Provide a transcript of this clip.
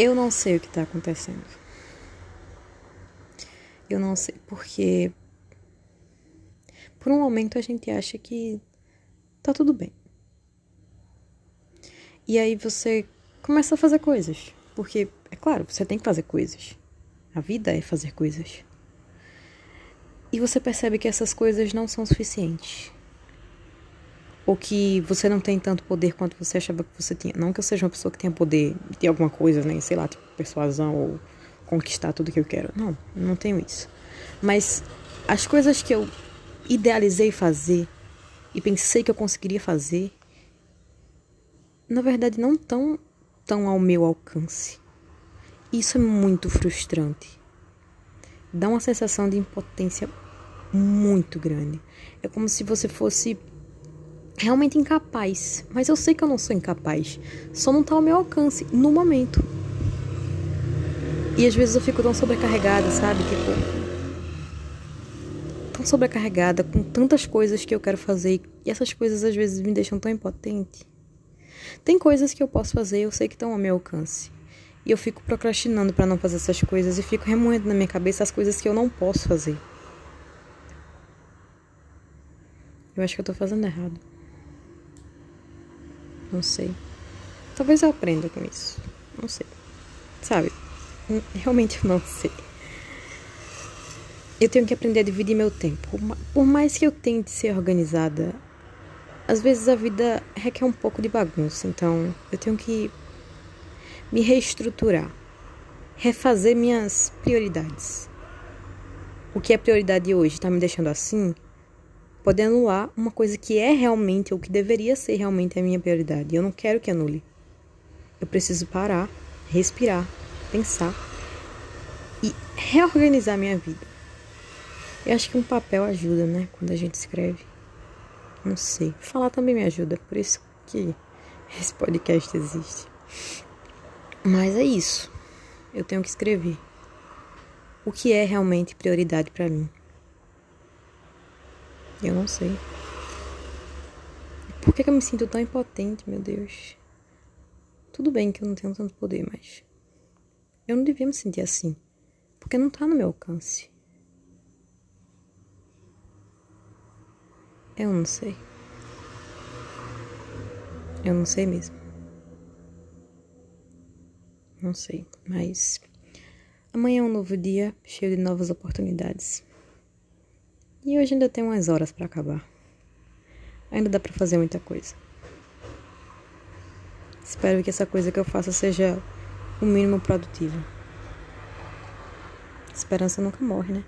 Eu não sei o que tá acontecendo. Eu não sei porque por um momento a gente acha que tá tudo bem. E aí você começa a fazer coisas, porque é claro, você tem que fazer coisas. A vida é fazer coisas. E você percebe que essas coisas não são suficientes. Ou que você não tem tanto poder quanto você achava que você tinha. Não que eu seja uma pessoa que tenha poder de alguma coisa, nem né? sei lá, tipo persuasão ou conquistar tudo que eu quero. Não, não tenho isso. Mas as coisas que eu idealizei fazer e pensei que eu conseguiria fazer, na verdade não estão tão ao meu alcance. Isso é muito frustrante. Dá uma sensação de impotência muito grande. É como se você fosse realmente incapaz. Mas eu sei que eu não sou incapaz. Só não tá ao meu alcance no momento. E às vezes eu fico tão sobrecarregada, sabe? Tipo. Tão sobrecarregada com tantas coisas que eu quero fazer. E essas coisas às vezes me deixam tão impotente. Tem coisas que eu posso fazer, eu sei que estão ao meu alcance. E eu fico procrastinando para não fazer essas coisas e fico remoendo na minha cabeça as coisas que eu não posso fazer. Eu acho que eu tô fazendo errado. Não sei. Talvez eu aprenda com isso. Não sei. Sabe? Hum, realmente eu não sei. Eu tenho que aprender a dividir meu tempo. Por mais que eu tente ser organizada, às vezes a vida requer um pouco de bagunça. Então eu tenho que me reestruturar, refazer minhas prioridades. O que é prioridade hoje está me deixando assim? Pode anular uma coisa que é realmente ou que deveria ser realmente a minha prioridade. Eu não quero que anule. Eu preciso parar, respirar, pensar e reorganizar minha vida. Eu acho que um papel ajuda, né? Quando a gente escreve. Não sei. Falar também me ajuda, por isso que esse podcast existe. Mas é isso. Eu tenho que escrever. O que é realmente prioridade para mim? Eu não sei. Por que, que eu me sinto tão impotente, meu Deus? Tudo bem que eu não tenho tanto poder, mas. Eu não devia me sentir assim. Porque não tá no meu alcance. Eu não sei. Eu não sei mesmo. Não sei, mas amanhã é um novo dia, cheio de novas oportunidades. E hoje ainda tem umas horas para acabar. Ainda dá para fazer muita coisa. Espero que essa coisa que eu faça seja o mínimo produtiva. Esperança nunca morre, né?